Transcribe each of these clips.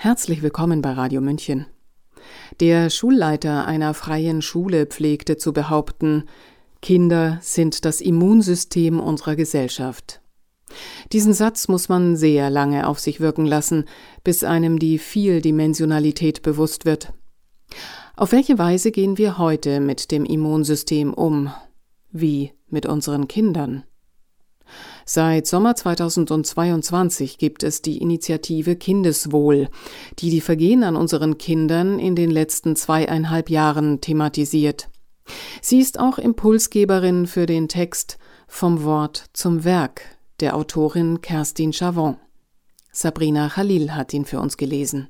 Herzlich willkommen bei Radio München. Der Schulleiter einer freien Schule pflegte zu behaupten, Kinder sind das Immunsystem unserer Gesellschaft. Diesen Satz muss man sehr lange auf sich wirken lassen, bis einem die Vieldimensionalität bewusst wird. Auf welche Weise gehen wir heute mit dem Immunsystem um? Wie mit unseren Kindern? Seit Sommer 2022 gibt es die Initiative Kindeswohl, die die Vergehen an unseren Kindern in den letzten zweieinhalb Jahren thematisiert. Sie ist auch Impulsgeberin für den Text Vom Wort zum Werk der Autorin Kerstin Chavon. Sabrina Khalil hat ihn für uns gelesen.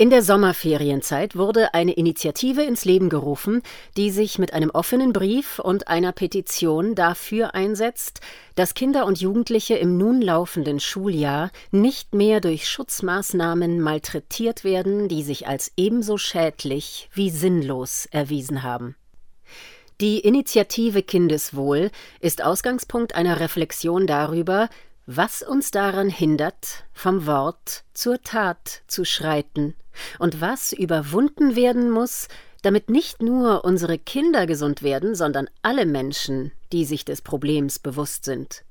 In der Sommerferienzeit wurde eine Initiative ins Leben gerufen, die sich mit einem offenen Brief und einer Petition dafür einsetzt, dass Kinder und Jugendliche im nun laufenden Schuljahr nicht mehr durch Schutzmaßnahmen malträtiert werden, die sich als ebenso schädlich wie sinnlos erwiesen haben. Die Initiative Kindeswohl ist Ausgangspunkt einer Reflexion darüber, was uns daran hindert, vom Wort zur Tat zu schreiten und was überwunden werden muss, damit nicht nur unsere Kinder gesund werden, sondern alle Menschen, die sich des Problems bewusst sind.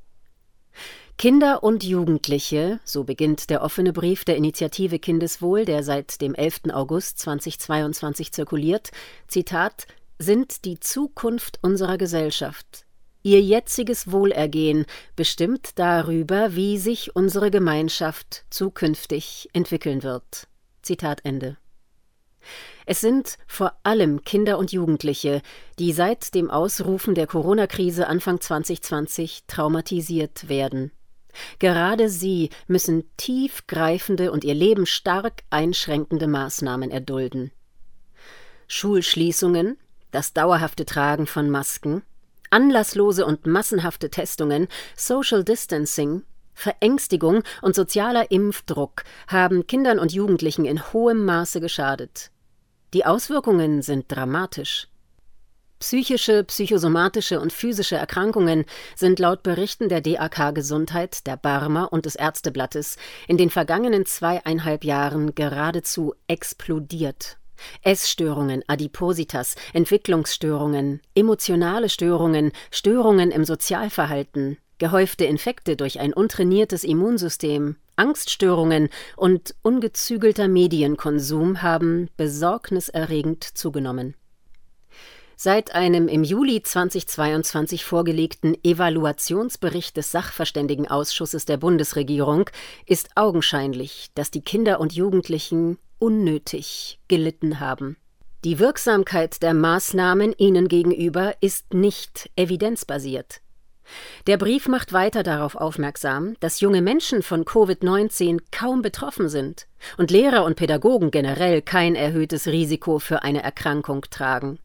Kinder und Jugendliche, so beginnt der offene Brief der Initiative Kindeswohl, der seit dem 11. August 2022 zirkuliert, Zitat, sind die Zukunft unserer Gesellschaft. Ihr jetziges Wohlergehen bestimmt darüber, wie sich unsere Gemeinschaft zukünftig entwickeln wird. Zitat Ende. Es sind vor allem Kinder und Jugendliche, die seit dem Ausrufen der Corona-Krise Anfang 2020 traumatisiert werden. Gerade sie müssen tiefgreifende und ihr Leben stark einschränkende Maßnahmen erdulden. Schulschließungen, das dauerhafte Tragen von Masken, anlasslose und massenhafte Testungen, Social Distancing, Verängstigung und sozialer Impfdruck haben Kindern und Jugendlichen in hohem Maße geschadet. Die Auswirkungen sind dramatisch. Psychische, psychosomatische und physische Erkrankungen sind laut Berichten der DAK Gesundheit, der Barmer und des Ärzteblattes in den vergangenen zweieinhalb Jahren geradezu explodiert. Essstörungen, Adipositas, Entwicklungsstörungen, emotionale Störungen, Störungen im Sozialverhalten, gehäufte Infekte durch ein untrainiertes Immunsystem, Angststörungen und ungezügelter Medienkonsum haben besorgniserregend zugenommen. Seit einem im Juli 2022 vorgelegten Evaluationsbericht des Sachverständigenausschusses der Bundesregierung ist augenscheinlich, dass die Kinder und Jugendlichen unnötig gelitten haben. Die Wirksamkeit der Maßnahmen ihnen gegenüber ist nicht evidenzbasiert. Der Brief macht weiter darauf aufmerksam, dass junge Menschen von Covid-19 kaum betroffen sind und Lehrer und Pädagogen generell kein erhöhtes Risiko für eine Erkrankung tragen.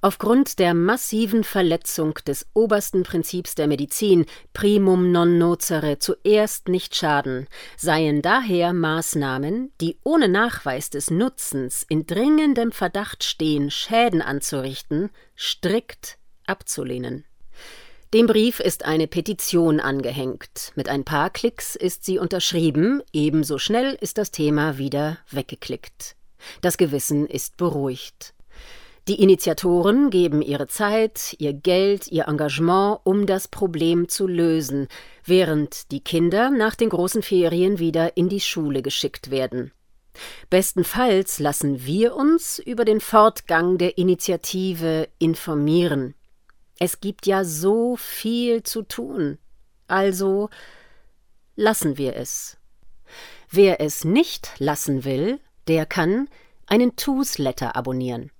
Aufgrund der massiven Verletzung des obersten Prinzips der Medizin, primum non nocere, zuerst nicht schaden, seien daher Maßnahmen, die ohne Nachweis des Nutzens in dringendem Verdacht stehen, Schäden anzurichten, strikt abzulehnen. Dem Brief ist eine Petition angehängt. Mit ein paar Klicks ist sie unterschrieben, ebenso schnell ist das Thema wieder weggeklickt. Das Gewissen ist beruhigt. Die Initiatoren geben ihre Zeit, ihr Geld, ihr Engagement, um das Problem zu lösen, während die Kinder nach den großen Ferien wieder in die Schule geschickt werden. Bestenfalls lassen wir uns über den Fortgang der Initiative informieren. Es gibt ja so viel zu tun. Also lassen wir es. Wer es nicht lassen will, der kann einen Newsletter abonnieren.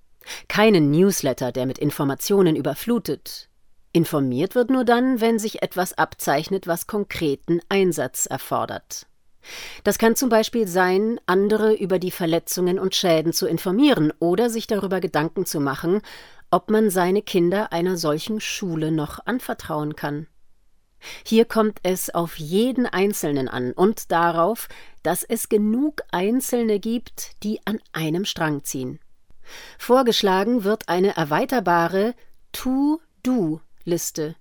Keinen Newsletter, der mit Informationen überflutet. Informiert wird nur dann, wenn sich etwas abzeichnet, was konkreten Einsatz erfordert. Das kann zum Beispiel sein, andere über die Verletzungen und Schäden zu informieren oder sich darüber Gedanken zu machen, ob man seine Kinder einer solchen Schule noch anvertrauen kann. Hier kommt es auf jeden Einzelnen an und darauf, dass es genug Einzelne gibt, die an einem Strang ziehen. Vorgeschlagen wird eine erweiterbare Tu-Du-Liste.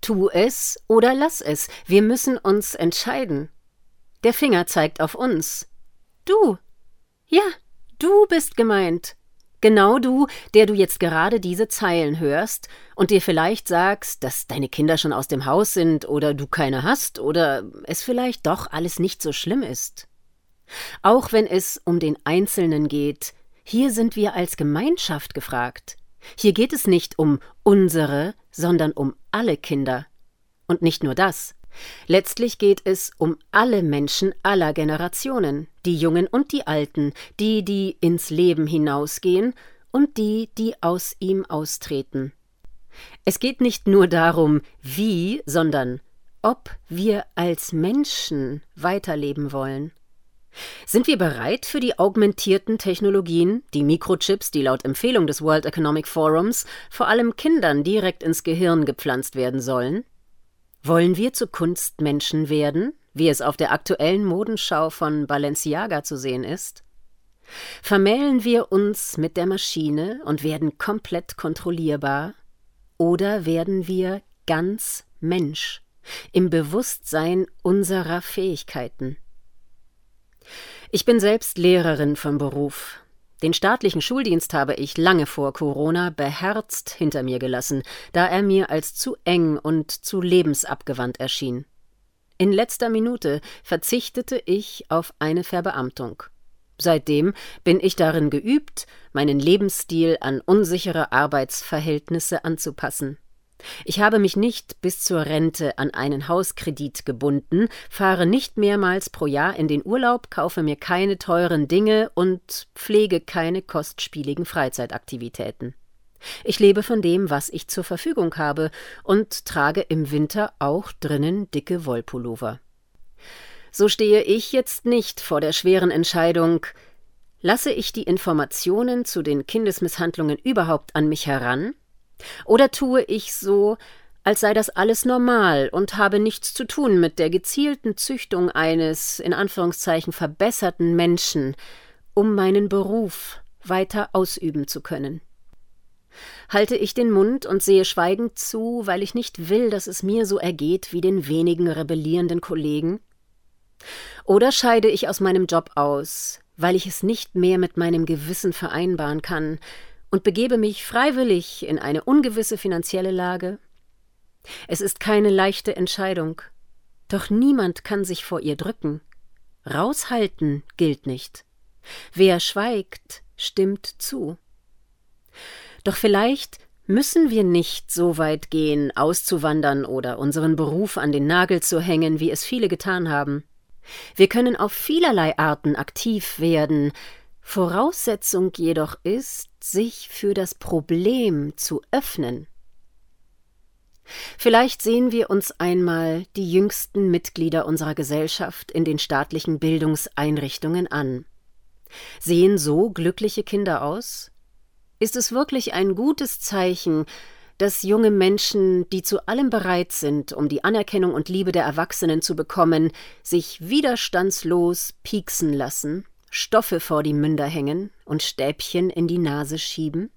Tu es oder lass es, wir müssen uns entscheiden. Der Finger zeigt auf uns. Du. Ja, du bist gemeint. Genau du, der du jetzt gerade diese Zeilen hörst und dir vielleicht sagst, dass deine Kinder schon aus dem Haus sind oder du keine hast oder es vielleicht doch alles nicht so schlimm ist. Auch wenn es um den Einzelnen geht, hier sind wir als Gemeinschaft gefragt. Hier geht es nicht um unsere, sondern um alle Kinder. Und nicht nur das. Letztlich geht es um alle Menschen aller Generationen, die Jungen und die Alten, die, die ins Leben hinausgehen und die, die aus ihm austreten. Es geht nicht nur darum, wie, sondern ob wir als Menschen weiterleben wollen. Sind wir bereit für die augmentierten Technologien, die Mikrochips, die laut Empfehlung des World Economic Forums vor allem Kindern direkt ins Gehirn gepflanzt werden sollen? Wollen wir zu Kunstmenschen werden, wie es auf der aktuellen Modenschau von Balenciaga zu sehen ist? Vermählen wir uns mit der Maschine und werden komplett kontrollierbar? Oder werden wir ganz Mensch, im Bewusstsein unserer Fähigkeiten? Ich bin selbst Lehrerin vom Beruf. Den staatlichen Schuldienst habe ich lange vor Corona beherzt hinter mir gelassen, da er mir als zu eng und zu lebensabgewandt erschien. In letzter Minute verzichtete ich auf eine Verbeamtung. Seitdem bin ich darin geübt, meinen Lebensstil an unsichere Arbeitsverhältnisse anzupassen. Ich habe mich nicht bis zur Rente an einen Hauskredit gebunden, fahre nicht mehrmals pro Jahr in den Urlaub, kaufe mir keine teuren Dinge und pflege keine kostspieligen Freizeitaktivitäten. Ich lebe von dem, was ich zur Verfügung habe und trage im Winter auch drinnen dicke Wollpullover. So stehe ich jetzt nicht vor der schweren Entscheidung, lasse ich die Informationen zu den Kindesmisshandlungen überhaupt an mich heran oder tue ich so, als sei das alles normal und habe nichts zu tun mit der gezielten Züchtung eines in Anführungszeichen verbesserten Menschen, um meinen Beruf weiter ausüben zu können. Halte ich den Mund und sehe schweigend zu, weil ich nicht will, dass es mir so ergeht wie den wenigen rebellierenden Kollegen? Oder scheide ich aus meinem Job aus, weil ich es nicht mehr mit meinem Gewissen vereinbaren kann, und begebe mich freiwillig in eine ungewisse finanzielle Lage? Es ist keine leichte Entscheidung, doch niemand kann sich vor ihr drücken. Raushalten gilt nicht. Wer schweigt, stimmt zu. Doch vielleicht müssen wir nicht so weit gehen, auszuwandern oder unseren Beruf an den Nagel zu hängen, wie es viele getan haben. Wir können auf vielerlei Arten aktiv werden, Voraussetzung jedoch ist, sich für das Problem zu öffnen. Vielleicht sehen wir uns einmal die jüngsten Mitglieder unserer Gesellschaft in den staatlichen Bildungseinrichtungen an. Sehen so glückliche Kinder aus? Ist es wirklich ein gutes Zeichen, dass junge Menschen, die zu allem bereit sind, um die Anerkennung und Liebe der Erwachsenen zu bekommen, sich widerstandslos pieksen lassen? Stoffe vor die Münder hängen und Stäbchen in die Nase schieben?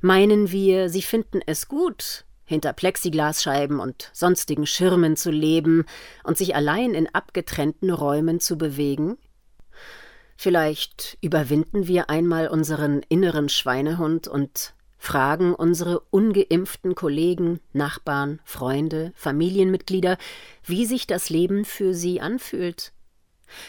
Meinen wir, sie finden es gut, hinter Plexiglasscheiben und sonstigen Schirmen zu leben und sich allein in abgetrennten Räumen zu bewegen? Vielleicht überwinden wir einmal unseren inneren Schweinehund und fragen unsere ungeimpften Kollegen, Nachbarn, Freunde, Familienmitglieder, wie sich das Leben für sie anfühlt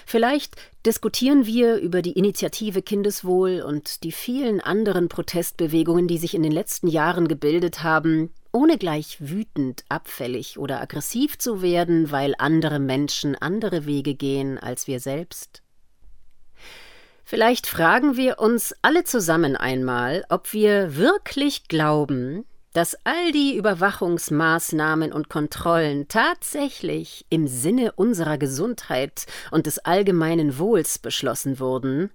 Vielleicht diskutieren wir über die Initiative Kindeswohl und die vielen anderen Protestbewegungen, die sich in den letzten Jahren gebildet haben, ohne gleich wütend, abfällig oder aggressiv zu werden, weil andere Menschen andere Wege gehen als wir selbst. Vielleicht fragen wir uns alle zusammen einmal, ob wir wirklich glauben, dass all die Überwachungsmaßnahmen und Kontrollen tatsächlich im Sinne unserer Gesundheit und des allgemeinen Wohls beschlossen wurden?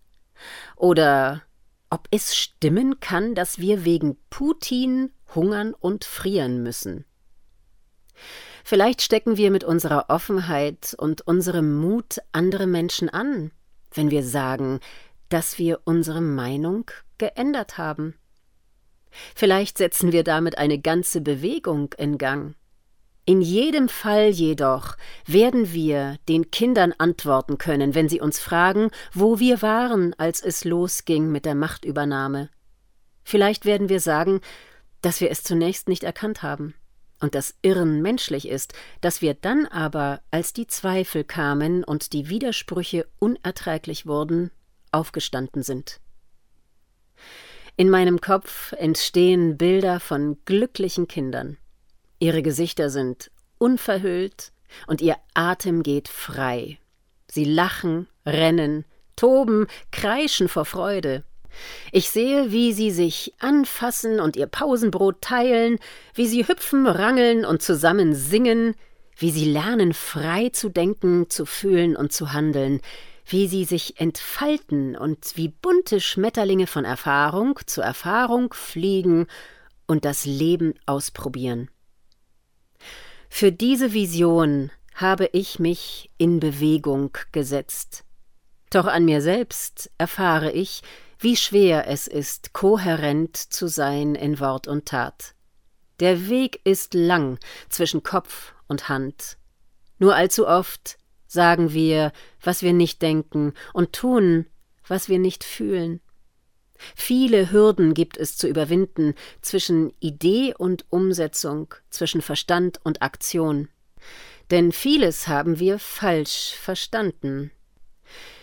Oder ob es stimmen kann, dass wir wegen Putin hungern und frieren müssen? Vielleicht stecken wir mit unserer Offenheit und unserem Mut andere Menschen an, wenn wir sagen, dass wir unsere Meinung geändert haben. Vielleicht setzen wir damit eine ganze Bewegung in Gang. In jedem Fall jedoch werden wir den Kindern antworten können, wenn sie uns fragen, wo wir waren, als es losging mit der Machtübernahme. Vielleicht werden wir sagen, dass wir es zunächst nicht erkannt haben und das Irren menschlich ist, dass wir dann aber, als die Zweifel kamen und die Widersprüche unerträglich wurden, aufgestanden sind. In meinem Kopf entstehen Bilder von glücklichen Kindern. Ihre Gesichter sind unverhüllt und ihr Atem geht frei. Sie lachen, rennen, toben, kreischen vor Freude. Ich sehe, wie sie sich anfassen und ihr Pausenbrot teilen, wie sie hüpfen, rangeln und zusammen singen, wie sie lernen, frei zu denken, zu fühlen und zu handeln, wie sie sich entfalten und wie bunte Schmetterlinge von Erfahrung zu Erfahrung fliegen und das Leben ausprobieren. Für diese Vision habe ich mich in Bewegung gesetzt. Doch an mir selbst erfahre ich, wie schwer es ist, kohärent zu sein in Wort und Tat. Der Weg ist lang zwischen Kopf und Hand. Nur allzu oft sagen wir, was wir nicht denken, und tun, was wir nicht fühlen. Viele Hürden gibt es zu überwinden zwischen Idee und Umsetzung, zwischen Verstand und Aktion. Denn vieles haben wir falsch verstanden.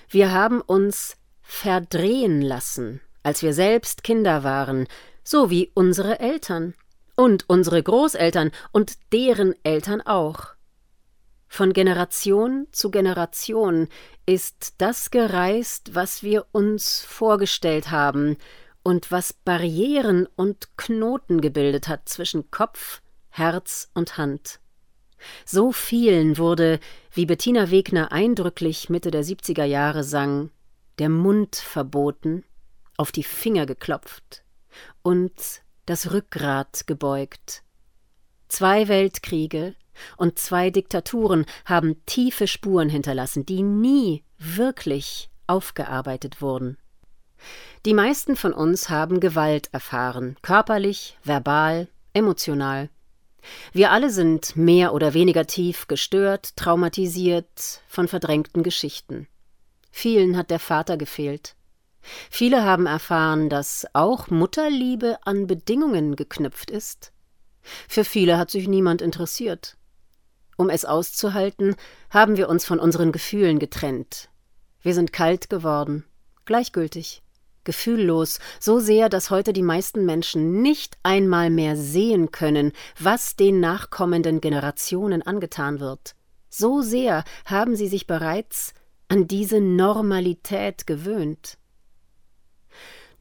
Wir haben uns verdrehen lassen, als wir selbst Kinder waren, so wie unsere Eltern und unsere Großeltern und deren Eltern auch. Von Generation zu Generation ist das gereist, was wir uns vorgestellt haben und was Barrieren und Knoten gebildet hat zwischen Kopf, Herz und Hand. So vielen wurde, wie Bettina Wegner eindrücklich Mitte der 70er Jahre sang, der Mund verboten, auf die Finger geklopft und das Rückgrat gebeugt. Zwei Weltkriege, und zwei Diktaturen haben tiefe Spuren hinterlassen, die nie wirklich aufgearbeitet wurden. Die meisten von uns haben Gewalt erfahren, körperlich, verbal, emotional. Wir alle sind mehr oder weniger tief gestört, traumatisiert von verdrängten Geschichten. Vielen hat der Vater gefehlt. Viele haben erfahren, dass auch Mutterliebe an Bedingungen geknüpft ist. Für viele hat sich niemand interessiert. Um es auszuhalten, haben wir uns von unseren Gefühlen getrennt. Wir sind kalt geworden, gleichgültig, gefühllos, so sehr, dass heute die meisten Menschen nicht einmal mehr sehen können, was den nachkommenden Generationen angetan wird. So sehr haben sie sich bereits an diese Normalität gewöhnt.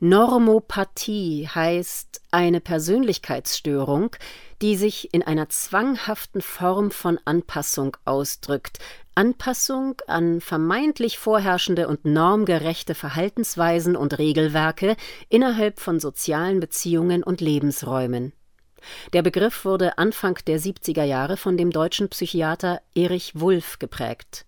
Normopathie heißt eine Persönlichkeitsstörung, die sich in einer zwanghaften Form von Anpassung ausdrückt, Anpassung an vermeintlich vorherrschende und normgerechte Verhaltensweisen und Regelwerke innerhalb von sozialen Beziehungen und Lebensräumen. Der Begriff wurde Anfang der 70er Jahre von dem deutschen Psychiater Erich Wulff geprägt.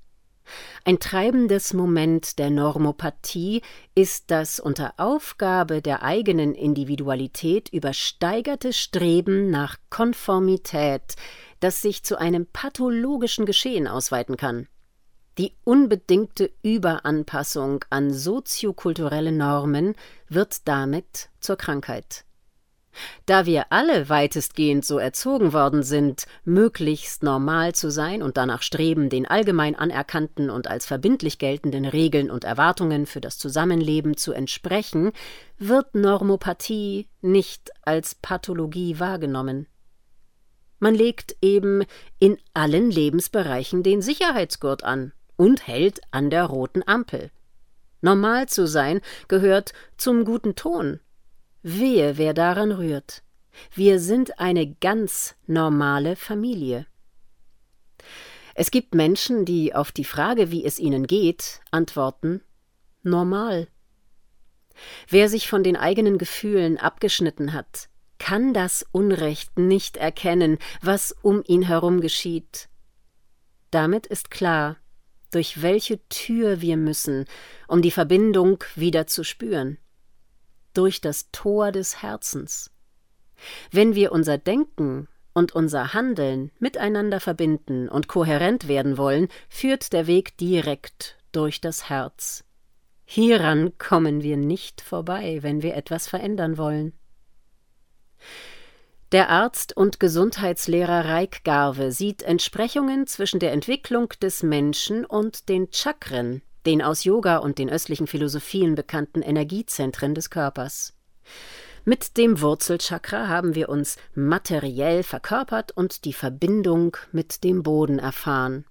Ein treibendes Moment der Normopathie ist das unter Aufgabe der eigenen Individualität übersteigerte Streben nach Konformität, das sich zu einem pathologischen Geschehen ausweiten kann. Die unbedingte Überanpassung an soziokulturelle Normen wird damit zur Krankheit. Da wir alle weitestgehend so erzogen worden sind, möglichst normal zu sein und danach streben, den allgemein anerkannten und als verbindlich geltenden Regeln und Erwartungen für das Zusammenleben zu entsprechen, wird Normopathie nicht als Pathologie wahrgenommen. Man legt eben in allen Lebensbereichen den Sicherheitsgurt an und hält an der roten Ampel. Normal zu sein gehört zum guten Ton, Wehe, wer daran rührt. Wir sind eine ganz normale Familie. Es gibt Menschen, die auf die Frage, wie es ihnen geht, antworten normal. Wer sich von den eigenen Gefühlen abgeschnitten hat, kann das Unrecht nicht erkennen, was um ihn herum geschieht. Damit ist klar, durch welche Tür wir müssen, um die Verbindung wieder zu spüren durch das Tor des Herzens. Wenn wir unser Denken und unser Handeln miteinander verbinden und kohärent werden wollen, führt der Weg direkt durch das Herz. Hieran kommen wir nicht vorbei, wenn wir etwas verändern wollen. Der Arzt und Gesundheitslehrer Reik Garve sieht Entsprechungen zwischen der Entwicklung des Menschen und den Chakren, den aus Yoga und den östlichen Philosophien bekannten Energiezentren des Körpers. Mit dem Wurzelchakra haben wir uns materiell verkörpert und die Verbindung mit dem Boden erfahren.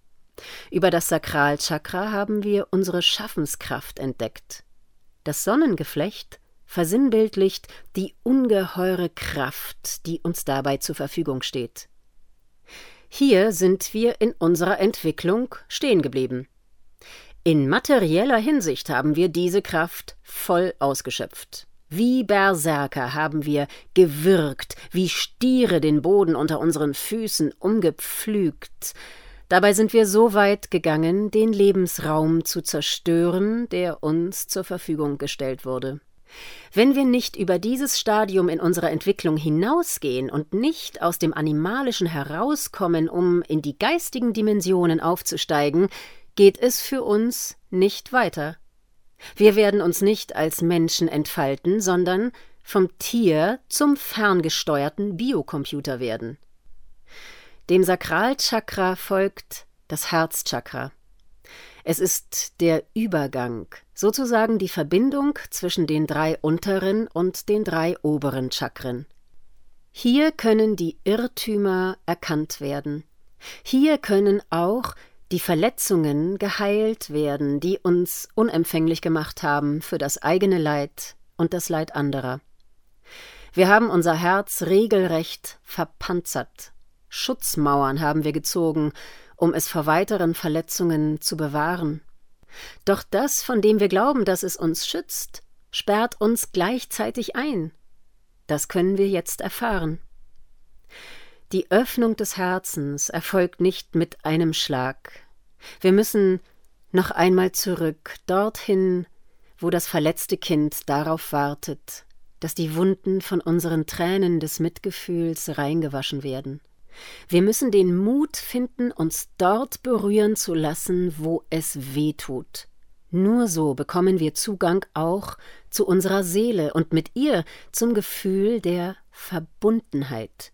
Über das Sakralchakra haben wir unsere Schaffenskraft entdeckt. Das Sonnengeflecht versinnbildlicht die ungeheure Kraft, die uns dabei zur Verfügung steht. Hier sind wir in unserer Entwicklung stehen geblieben. In materieller Hinsicht haben wir diese Kraft voll ausgeschöpft. Wie Berserker haben wir gewirkt, wie Stiere den Boden unter unseren Füßen umgepflügt. Dabei sind wir so weit gegangen, den Lebensraum zu zerstören, der uns zur Verfügung gestellt wurde. Wenn wir nicht über dieses Stadium in unserer Entwicklung hinausgehen und nicht aus dem Animalischen herauskommen, um in die geistigen Dimensionen aufzusteigen, geht es für uns nicht weiter. Wir werden uns nicht als Menschen entfalten, sondern vom Tier zum ferngesteuerten Biocomputer werden. Dem Sakralchakra folgt das Herzchakra. Es ist der Übergang, sozusagen die Verbindung zwischen den drei unteren und den drei oberen Chakren. Hier können die Irrtümer erkannt werden. Hier können auch die Verletzungen geheilt werden, die uns unempfänglich gemacht haben für das eigene Leid und das Leid anderer. Wir haben unser Herz regelrecht verpanzert. Schutzmauern haben wir gezogen, um es vor weiteren Verletzungen zu bewahren. Doch das, von dem wir glauben, dass es uns schützt, sperrt uns gleichzeitig ein. Das können wir jetzt erfahren. Die Öffnung des Herzens erfolgt nicht mit einem Schlag. Wir müssen noch einmal zurück, dorthin, wo das verletzte Kind darauf wartet, dass die Wunden von unseren Tränen des Mitgefühls reingewaschen werden. Wir müssen den Mut finden, uns dort berühren zu lassen, wo es weh tut. Nur so bekommen wir Zugang auch zu unserer Seele und mit ihr zum Gefühl der Verbundenheit.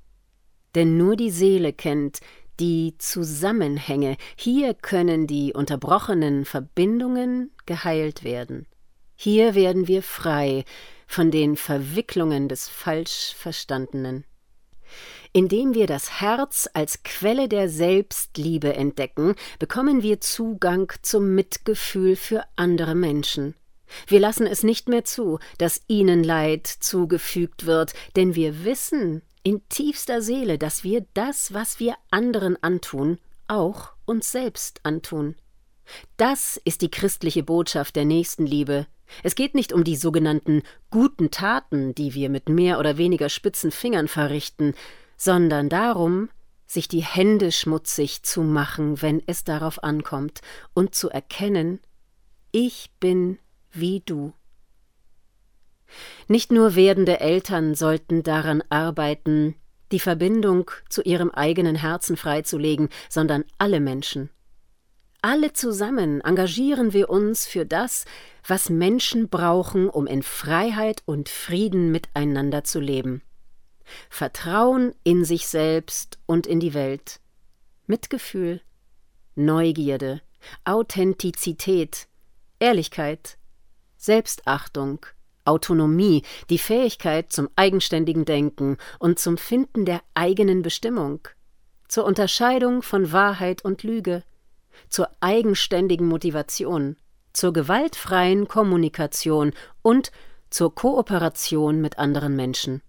Denn nur die Seele kennt die Zusammenhänge, hier können die unterbrochenen Verbindungen geheilt werden. Hier werden wir frei von den Verwicklungen des Falschverstandenen. Indem wir das Herz als Quelle der Selbstliebe entdecken, bekommen wir Zugang zum Mitgefühl für andere Menschen. Wir lassen es nicht mehr zu, dass ihnen Leid zugefügt wird, denn wir wissen in tiefster Seele, dass wir das, was wir anderen antun, auch uns selbst antun. Das ist die christliche Botschaft der Nächstenliebe. Es geht nicht um die sogenannten guten Taten, die wir mit mehr oder weniger spitzen Fingern verrichten, sondern darum, sich die Hände schmutzig zu machen, wenn es darauf ankommt, und zu erkennen, ich bin wie du. Nicht nur werdende Eltern sollten daran arbeiten, die Verbindung zu ihrem eigenen Herzen freizulegen, sondern alle Menschen. Alle zusammen engagieren wir uns für das, was Menschen brauchen, um in Freiheit und Frieden miteinander zu leben. Vertrauen in sich selbst und in die Welt, Mitgefühl, Neugierde, Authentizität, Ehrlichkeit, Selbstachtung, Autonomie, die Fähigkeit zum eigenständigen Denken und zum Finden der eigenen Bestimmung, zur Unterscheidung von Wahrheit und Lüge, zur eigenständigen Motivation, zur gewaltfreien Kommunikation und zur Kooperation mit anderen Menschen.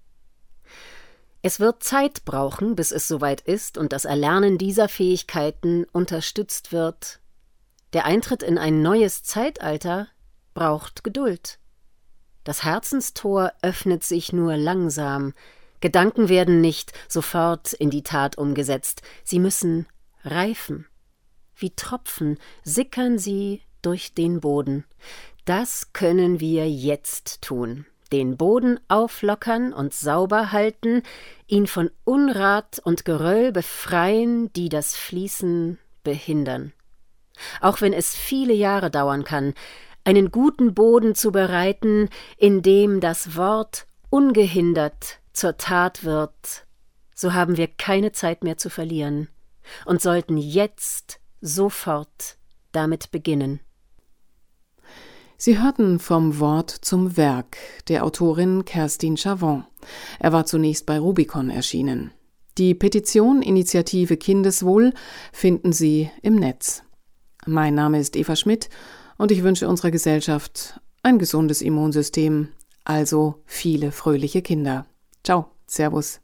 Es wird Zeit brauchen, bis es soweit ist und das Erlernen dieser Fähigkeiten unterstützt wird. Der Eintritt in ein neues Zeitalter braucht Geduld. Das Herzenstor öffnet sich nur langsam. Gedanken werden nicht sofort in die Tat umgesetzt, sie müssen reifen. Wie Tropfen sickern sie durch den Boden. Das können wir jetzt tun. den Boden auflockern und sauber halten, ihn von Unrat und Geröll befreien, die das Fließen behindern. Auch wenn es viele Jahre dauern kann, einen guten Boden zu bereiten, in dem das Wort ungehindert zur Tat wird, so haben wir keine Zeit mehr zu verlieren und sollten jetzt sofort damit beginnen. Sie hörten vom Wort zum Werk der Autorin Kerstin Chavon. Er war zunächst bei Rubicon erschienen. Die Petition Initiative Kindeswohl finden Sie im Netz. Mein Name ist Eva Schmidt und ich wünsche unserer Gesellschaft ein gesundes Immunsystem, also viele fröhliche Kinder. Ciao, Servus.